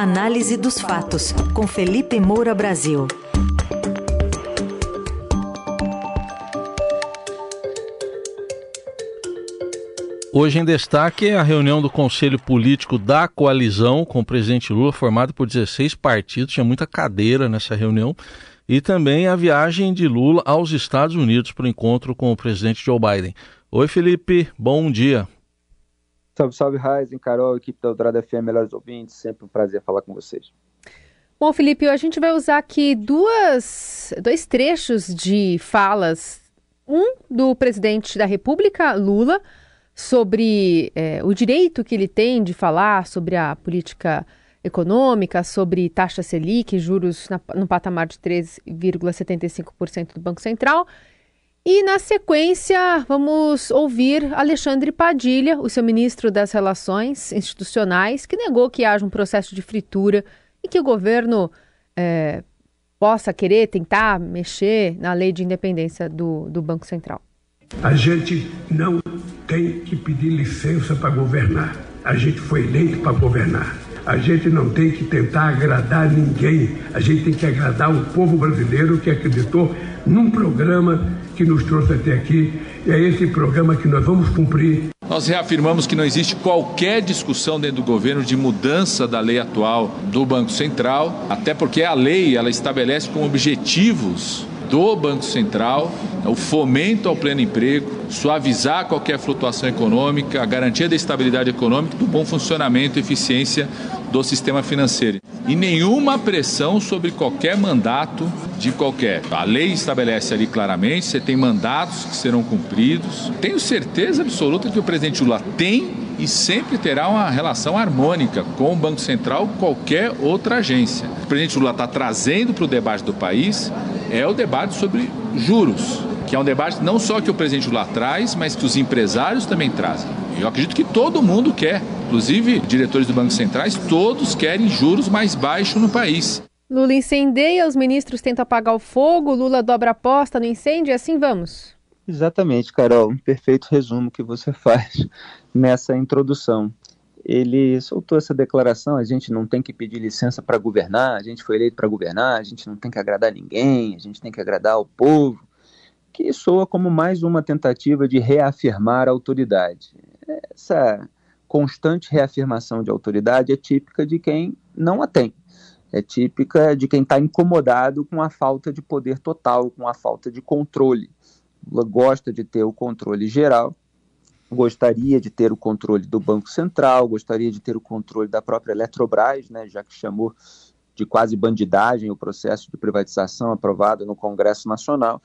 Análise dos fatos, com Felipe Moura Brasil. Hoje em destaque é a reunião do Conselho Político da Coalizão com o presidente Lula, formado por 16 partidos, tinha muita cadeira nessa reunião, e também a viagem de Lula aos Estados Unidos para o encontro com o presidente Joe Biden. Oi, Felipe, bom dia. Salve, salve, Raizen, Carol, equipe da Eldorado FM, melhores ouvintes, sempre um prazer falar com vocês. Bom, Felipe, a gente vai usar aqui duas, dois trechos de falas. Um do presidente da República, Lula, sobre é, o direito que ele tem de falar sobre a política econômica, sobre taxa Selic, juros na, no patamar de 3,75% do Banco Central. E na sequência, vamos ouvir Alexandre Padilha, o seu ministro das Relações Institucionais, que negou que haja um processo de fritura e que o governo é, possa querer tentar mexer na lei de independência do, do Banco Central. A gente não tem que pedir licença para governar. A gente foi eleito para governar. A gente não tem que tentar agradar ninguém. A gente tem que agradar o povo brasileiro que acreditou num programa que nos trouxe até aqui. É esse programa que nós vamos cumprir. Nós reafirmamos que não existe qualquer discussão dentro do governo de mudança da lei atual do Banco Central, até porque a lei ela estabelece como objetivos do Banco Central o fomento ao pleno emprego, suavizar qualquer flutuação econômica, a garantia da estabilidade econômica, do bom funcionamento e eficiência do sistema financeiro. E nenhuma pressão sobre qualquer mandato de qualquer. A lei estabelece ali claramente, você tem mandatos que serão cumpridos. Tenho certeza absoluta que o presidente Lula tem e sempre terá uma relação harmônica com o Banco Central qualquer outra agência. O presidente Lula está trazendo para o debate do país é o debate sobre juros, que é um debate não só que o presidente Lula traz, mas que os empresários também trazem. Eu acredito que todo mundo quer, inclusive diretores do Banco Centrais, todos querem juros mais baixos no país. Lula incendeia, os ministros tentam apagar o fogo, Lula dobra a aposta no incêndio e assim vamos. Exatamente, Carol, um perfeito resumo que você faz nessa introdução. Ele soltou essa declaração: a gente não tem que pedir licença para governar, a gente foi eleito para governar, a gente não tem que agradar ninguém, a gente tem que agradar o povo, que soa como mais uma tentativa de reafirmar a autoridade. Essa constante reafirmação de autoridade é típica de quem não a tem. É típica de quem está incomodado com a falta de poder total, com a falta de controle. Lula gosta de ter o controle geral, gostaria de ter o controle do Banco Central, gostaria de ter o controle da própria Eletrobras, né, já que chamou de quase bandidagem o processo de privatização aprovado no Congresso Nacional,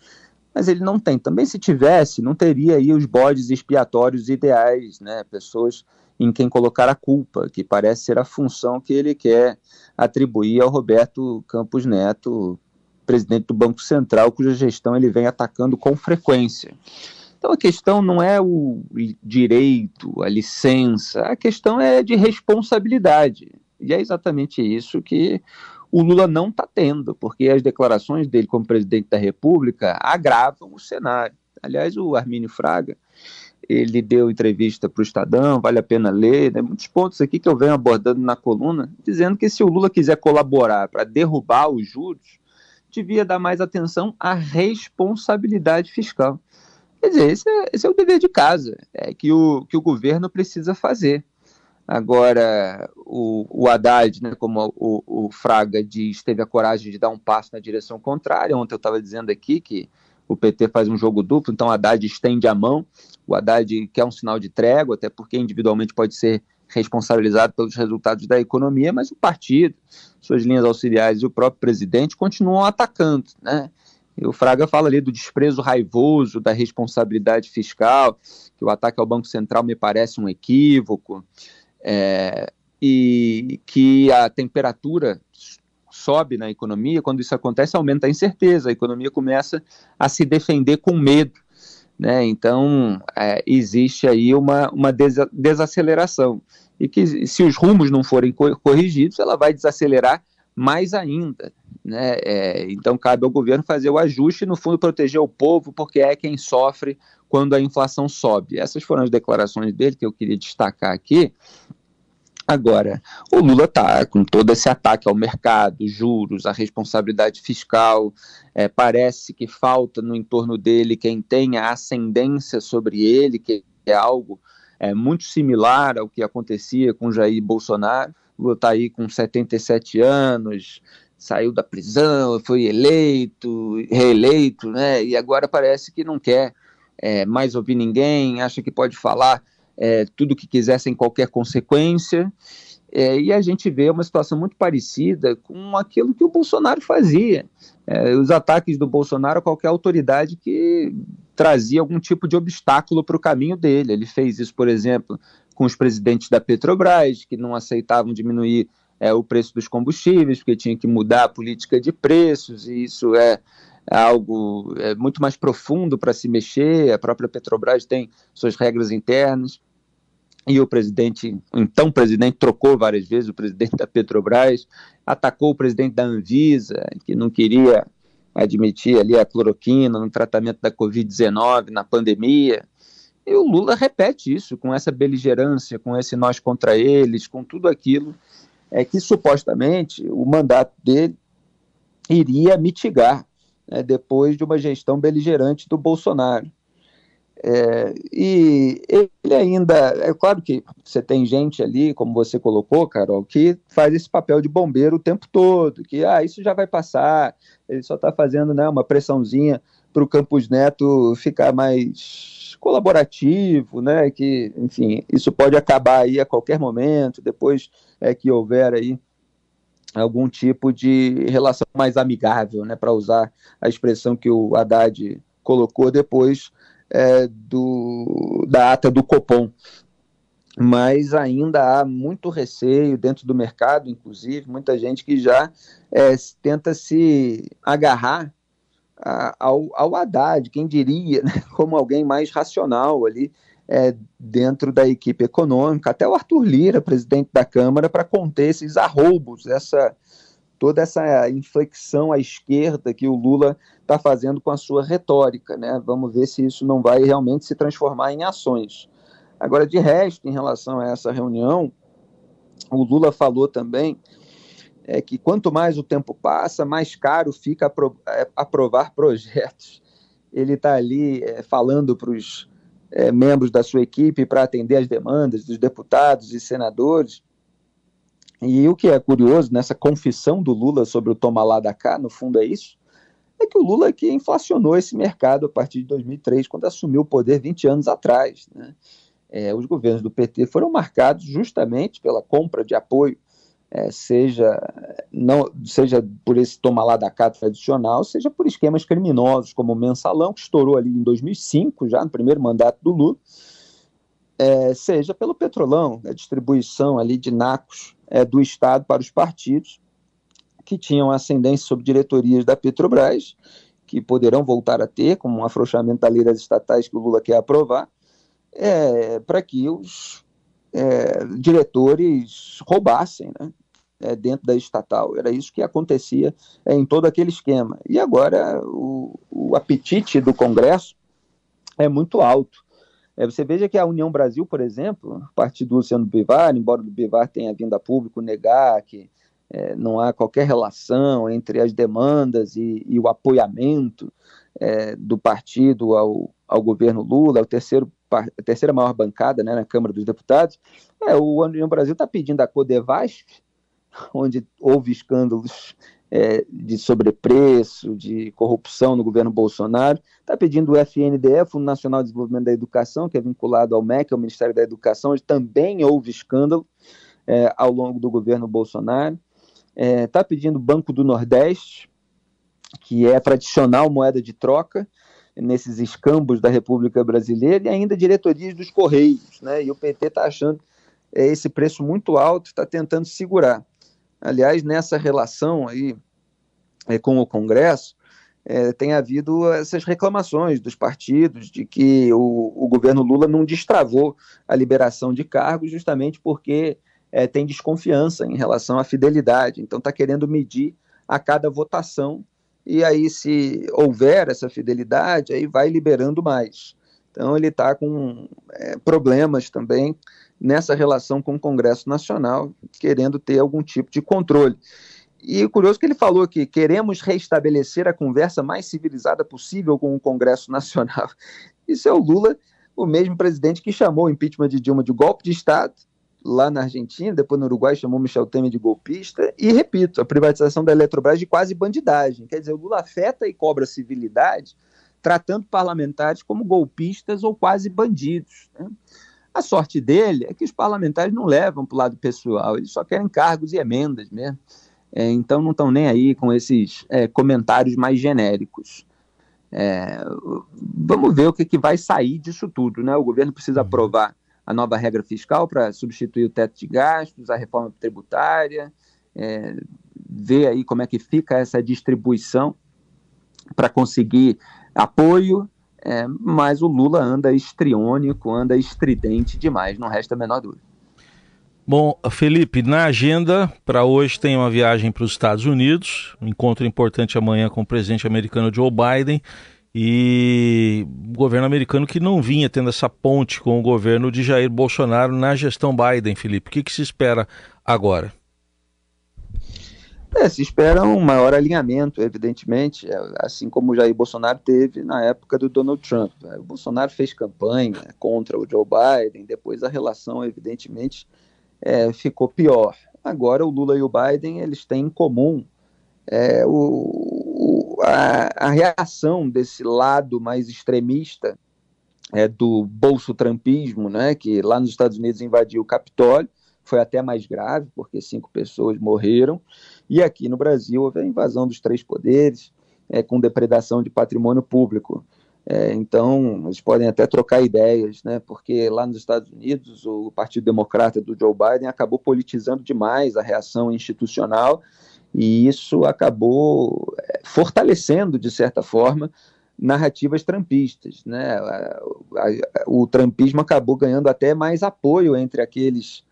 mas ele não tem. Também se tivesse, não teria aí os bodes expiatórios ideais, né, pessoas em quem colocar a culpa, que parece ser a função que ele quer atribuir ao Roberto Campos Neto, presidente do Banco Central, cuja gestão ele vem atacando com frequência. Então a questão não é o direito, a licença, a questão é de responsabilidade. E é exatamente isso que o Lula não está tendo, porque as declarações dele como presidente da República agravam o cenário. Aliás, o Armínio Fraga, ele deu entrevista para o Estadão, vale a pena ler, né, muitos pontos aqui que eu venho abordando na coluna, dizendo que se o Lula quiser colaborar para derrubar os juros, devia dar mais atenção à responsabilidade fiscal. Quer dizer, esse é, esse é o dever de casa, é que o, que o governo precisa fazer. Agora, o, o Haddad, né, como o, o, Fraga diz, teve a coragem de dar um passo na direção contrária. Ontem eu estava dizendo aqui que o PT faz um jogo duplo, então Haddad estende a mão. O Haddad quer um sinal de trégua, até porque individualmente pode ser responsabilizado pelos resultados da economia, mas o partido, suas linhas auxiliares e o próprio presidente continuam atacando, né? E o Fraga fala ali do desprezo raivoso, da responsabilidade fiscal, que o ataque ao Banco Central me parece um equívoco, é, e que a temperatura sobe na economia, quando isso acontece, aumenta a incerteza, a economia começa a se defender com medo. Né? Então, é, existe aí uma, uma desaceleração e que se os rumos não forem corrigidos, ela vai desacelerar mais ainda. Né? É, então cabe ao governo fazer o ajuste e, no fundo, proteger o povo, porque é quem sofre quando a inflação sobe. Essas foram as declarações dele que eu queria destacar aqui. Agora, o Lula está com todo esse ataque ao mercado, juros, a responsabilidade fiscal. É, parece que falta no entorno dele quem tenha ascendência sobre ele, que é algo é, muito similar ao que acontecia com Jair Bolsonaro. O Lula está aí com 77 anos, saiu da prisão, foi eleito, reeleito, né? E agora parece que não quer é, mais ouvir ninguém, acha que pode falar é, tudo que quiser sem qualquer consequência. É, e a gente vê uma situação muito parecida com aquilo que o Bolsonaro fazia. É, os ataques do Bolsonaro a qualquer autoridade que trazia algum tipo de obstáculo para o caminho dele. Ele fez isso, por exemplo, com os presidentes da Petrobras, que não aceitavam diminuir é, o preço dos combustíveis, porque tinha que mudar a política de preços, e isso é algo é, muito mais profundo para se mexer. A própria Petrobras tem suas regras internas. E o presidente, então presidente, trocou várias vezes o presidente da Petrobras, atacou o presidente da Anvisa, que não queria admitir ali a cloroquina no tratamento da Covid-19, na pandemia. E o Lula repete isso, com essa beligerância, com esse nós contra eles, com tudo aquilo é que supostamente o mandato dele iria mitigar né, depois de uma gestão beligerante do Bolsonaro. É, e ele ainda, é claro que você tem gente ali, como você colocou, Carol, que faz esse papel de bombeiro o tempo todo, que ah, isso já vai passar, ele só está fazendo né, uma pressãozinha para o Campos Neto ficar mais colaborativo, né? Que, enfim, isso pode acabar aí a qualquer momento, depois é que houver aí algum tipo de relação mais amigável, né, para usar a expressão que o Haddad colocou depois é, do, da ata do Copom. Mas ainda há muito receio dentro do mercado, inclusive, muita gente que já é, tenta se agarrar a, ao, ao Haddad, quem diria, né, como alguém mais racional ali, é, dentro da equipe econômica, até o Arthur Lira, presidente da Câmara, para conter esses arroubos, essa, toda essa inflexão à esquerda que o Lula está fazendo com a sua retórica. Né? Vamos ver se isso não vai realmente se transformar em ações. Agora, de resto, em relação a essa reunião, o Lula falou também é que quanto mais o tempo passa, mais caro fica é, aprovar projetos. Ele está ali é, falando para os é, membros da sua equipe para atender as demandas dos deputados e senadores. E o que é curioso nessa confissão do Lula sobre o toma lá da cá, no fundo é isso, é que o Lula que inflacionou esse mercado a partir de 2003, quando assumiu o poder 20 anos atrás. Né? É, os governos do PT foram marcados justamente pela compra de apoio é, seja, não, seja por esse toma lá da cá tradicional, seja por esquemas criminosos, como o mensalão, que estourou ali em 2005, já no primeiro mandato do Lula, é, seja pelo petrolão, a distribuição ali de nacos é, do Estado para os partidos, que tinham ascendência sobre diretorias da Petrobras, que poderão voltar a ter, como um afrouxamento da lei das estatais que o Lula quer aprovar, é, para que os é, diretores roubassem, né? É, dentro da estatal. Era isso que acontecia é, em todo aquele esquema. E agora o, o apetite do Congresso é muito alto. É, você veja que a União Brasil, por exemplo, partido do Luciano Bivar, embora o Bivar tenha vindo a público negar que é, não há qualquer relação entre as demandas e, e o apoiamento é, do partido ao, ao governo Lula, é o terceiro, a terceira maior bancada né, na Câmara dos Deputados, é, o União Brasil está pedindo a Codevasf onde houve escândalos é, de sobrepreço, de corrupção no governo Bolsonaro, está pedindo o FNDE, Fundo Nacional de Desenvolvimento da Educação, que é vinculado ao MEC, ao Ministério da Educação, onde também houve escândalo é, ao longo do governo Bolsonaro. Está é, tá pedindo o Banco do Nordeste, que é tradicional moeda de troca nesses escambos da República Brasileira, e ainda diretorias dos Correios. Né? E o PT está achando é, esse preço muito alto, está tentando segurar. Aliás, nessa relação aí é, com o Congresso, é, tem havido essas reclamações dos partidos de que o, o, governo Lula não destravou a liberação de cargos justamente porque é, tem desconfiança em relação à fidelidade. Então está querendo medir a cada votação e aí se houver essa fidelidade, aí vai liberando mais. Então ele está com é, problemas também nessa relação com o Congresso Nacional, querendo ter algum tipo de controle. E curioso que ele falou que queremos restabelecer a conversa mais civilizada possível com o Congresso Nacional. Isso é o Lula, o mesmo presidente que chamou o impeachment de Dilma de golpe de Estado, lá na Argentina, depois no Uruguai chamou Michel Temer de golpista, e repito, a privatização da Eletrobras de quase bandidagem. Quer dizer, o Lula afeta e cobra civilidade, tratando parlamentares como golpistas ou quase bandidos. Né? A sorte dele é que os parlamentares não levam para o lado pessoal, eles só querem cargos e emendas mesmo. É, então não estão nem aí com esses é, comentários mais genéricos. É, vamos ver o que, que vai sair disso tudo. Né? O governo precisa uhum. aprovar a nova regra fiscal para substituir o teto de gastos, a reforma tributária, é, ver aí como é que fica essa distribuição para conseguir apoio, é, mas o Lula anda estriônico, anda estridente demais, não resta a menor dúvida. Bom, Felipe, na agenda para hoje tem uma viagem para os Estados Unidos, um encontro importante amanhã com o presidente americano Joe Biden e o governo americano que não vinha tendo essa ponte com o governo de Jair Bolsonaro na gestão Biden, Felipe. O que, que se espera agora? É, se espera um maior alinhamento, evidentemente, é, assim como o Jair Bolsonaro teve na época do Donald Trump. É, o Bolsonaro fez campanha contra o Joe Biden, depois a relação, evidentemente, é, ficou pior. Agora o Lula e o Biden eles têm em comum é, o, a, a reação desse lado mais extremista é, do bolso-trampismo, né, que lá nos Estados Unidos invadiu o Capitólio, foi até mais grave, porque cinco pessoas morreram, e aqui no Brasil houve a invasão dos três poderes, é, com depredação de patrimônio público. É, então, eles podem até trocar ideias, né, porque lá nos Estados Unidos o Partido Democrata do Joe Biden acabou politizando demais a reação institucional e isso acabou eh, fortalecendo, de certa forma, narrativas trampistas. Né? O trampismo acabou ganhando até mais apoio entre aqueles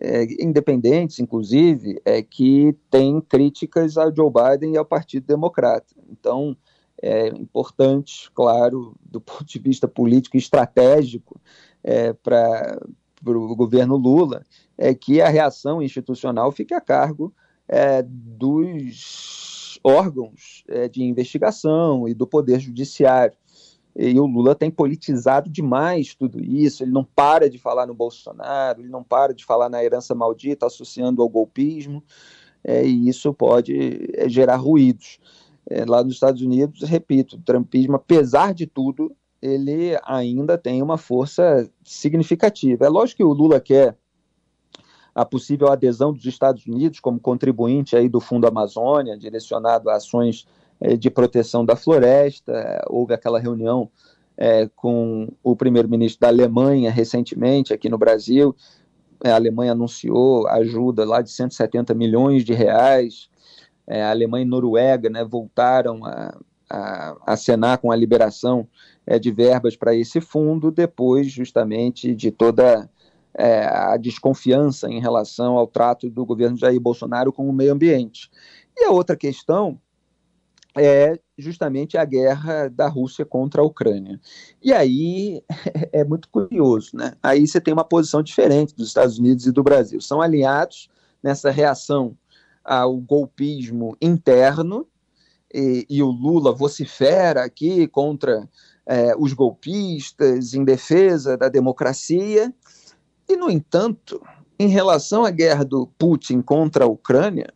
é, independentes, inclusive, é, que têm críticas ao Joe Biden e ao Partido Democrata. Então, é importante, claro, do ponto de vista político e estratégico é, para o governo Lula, é que a reação institucional fique a cargo é, dos órgãos é, de investigação e do Poder Judiciário. E o Lula tem politizado demais tudo isso, ele não para de falar no Bolsonaro, ele não para de falar na herança maldita, associando ao golpismo, é, e isso pode é, gerar ruídos. É, lá nos Estados Unidos, repito, o trumpismo, apesar de tudo, ele ainda tem uma força significativa. É lógico que o Lula quer a possível adesão dos Estados Unidos como contribuinte aí do Fundo Amazônia, direcionado a ações de proteção da floresta. Houve aquela reunião eh, com o primeiro-ministro da Alemanha recentemente aqui no Brasil. A Alemanha anunciou ajuda lá de 170 milhões de reais. Eh, a Alemanha e Noruega né, voltaram a, acenar com a liberação de verbas para esse fundo, depois justamente de toda é, a desconfiança em relação ao trato do governo Jair Bolsonaro com o meio ambiente. E a outra questão é justamente a guerra da Rússia contra a Ucrânia. E aí é muito curioso, né? Aí você tem uma posição diferente dos Estados Unidos e do Brasil. São alinhados nessa reação ao golpismo interno, e, e o Lula vocifera aqui contra é, os golpistas em defesa da democracia, e, no entanto, em relação à guerra do Putin contra a Ucrânia,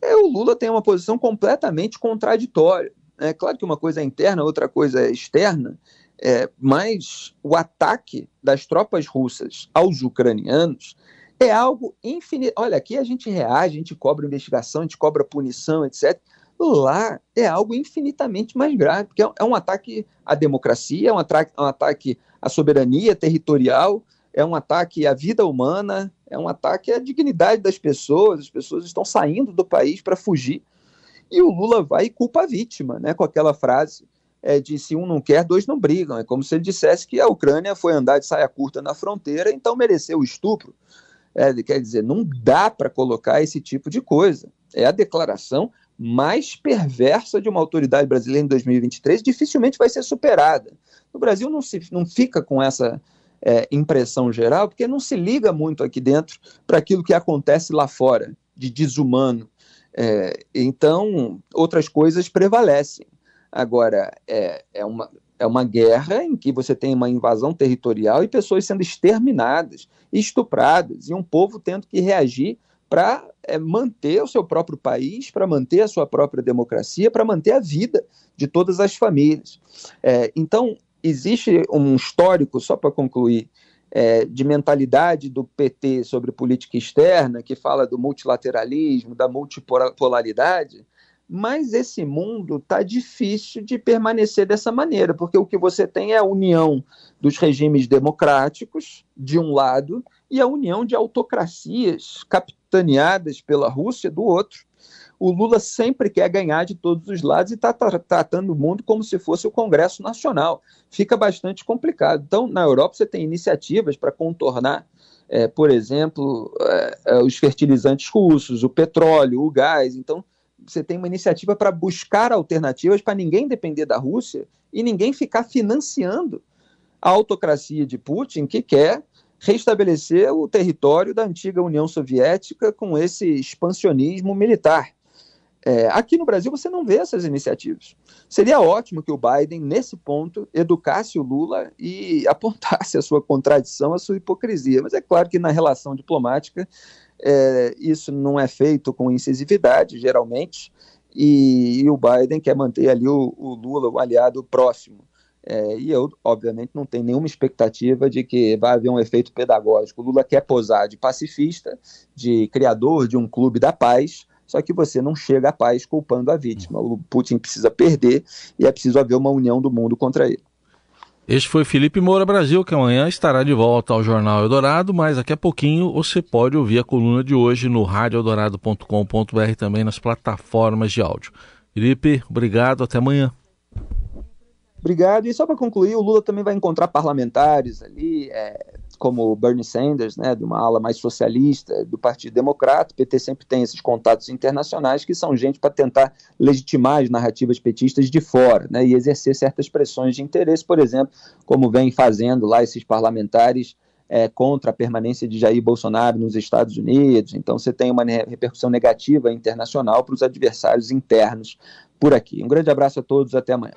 é, o Lula tem uma posição completamente contraditória. É claro que uma coisa é interna, outra coisa é externa, é, mas o ataque das tropas russas aos ucranianos é algo infinito. Olha, aqui a gente reage, a gente cobra investigação, a gente cobra punição, etc. Lá é algo infinitamente mais grave, porque é um ataque à democracia, é um ataque, é um ataque à soberania territorial, é um ataque à vida humana, é um ataque à dignidade das pessoas, as pessoas estão saindo do país para fugir. E o Lula vai e culpa a vítima, né, com aquela frase é, de se um não quer, dois não brigam. É como se ele dissesse que a Ucrânia foi andar de saia curta na fronteira, então mereceu o estupro. É, quer dizer, não dá para colocar esse tipo de coisa. É a declaração mais perversa de uma autoridade brasileira em 2023, dificilmente vai ser superada. No Brasil não, se, não fica com essa é, impressão geral, porque não se liga muito aqui dentro para aquilo que acontece lá fora, de desumano. É, então, outras coisas prevalecem. Agora, é, é, uma, é uma guerra em que você tem uma invasão territorial e pessoas sendo exterminadas, estupradas, e um povo tendo que reagir para é, manter o seu próprio país, para manter a sua própria democracia, para manter a vida de todas as famílias. É, então, existe um histórico, só para concluir, é, de mentalidade do PT sobre política externa, que fala do multilateralismo, da multipolaridade, mas esse mundo está difícil de permanecer dessa maneira, porque o que você tem é a união dos regimes democráticos, de um lado, e a união de autocracias capitaneadas pela Rússia, do outro. O Lula sempre quer ganhar de todos os lados e está tratando o mundo como se fosse o Congresso Nacional. Fica bastante complicado. Então, na Europa, você tem iniciativas para contornar é, por exemplo, é, é, os fertilizantes russos, o petróleo, o gás. Então, você tem uma iniciativa para buscar alternativas para ninguém depender da Rússia e ninguém ficar financiando a autocracia de Putin, que quer restabelecer o território da antiga União Soviética com esse expansionismo militar. É, aqui no Brasil você não vê essas iniciativas. Seria ótimo que o Biden, nesse ponto, educasse o Lula e apontasse a sua contradição, a sua hipocrisia. Mas é claro que na relação diplomática é, isso não é feito com incisividade, geralmente, e, e, o Biden quer manter ali o, o Lula, o aliado próximo. É, e eu, obviamente, não tenho nenhuma expectativa de que vai haver um efeito pedagógico. O Lula quer posar de pacifista, de criador de um clube da paz, só que você não chega à paz culpando a vítima. O Putin precisa perder e é preciso haver uma união do mundo contra ele. Este foi Felipe Moura Brasil, que amanhã estará de volta ao Jornal Eldorado, mas daqui a pouquinho você pode ouvir a coluna de hoje no radioeldorado.com.br também nas plataformas de áudio. Felipe, obrigado, até amanhã. Obrigado. E só para concluir, o Lula também vai encontrar parlamentares ali, é, como Bernie Sanders, né, de uma ala mais socialista do Partido Democrata. O PT sempre tem esses contatos internacionais que são gente para tentar legitimar as narrativas petistas de fora né, e exercer certas pressões de interesse, por exemplo, como vem fazendo lá esses parlamentares é, contra a permanência de Jair Bolsonaro nos Estados Unidos. Então, você tem uma repercussão negativa internacional para os adversários internos por aqui. Um grande abraço a todos, até amanhã.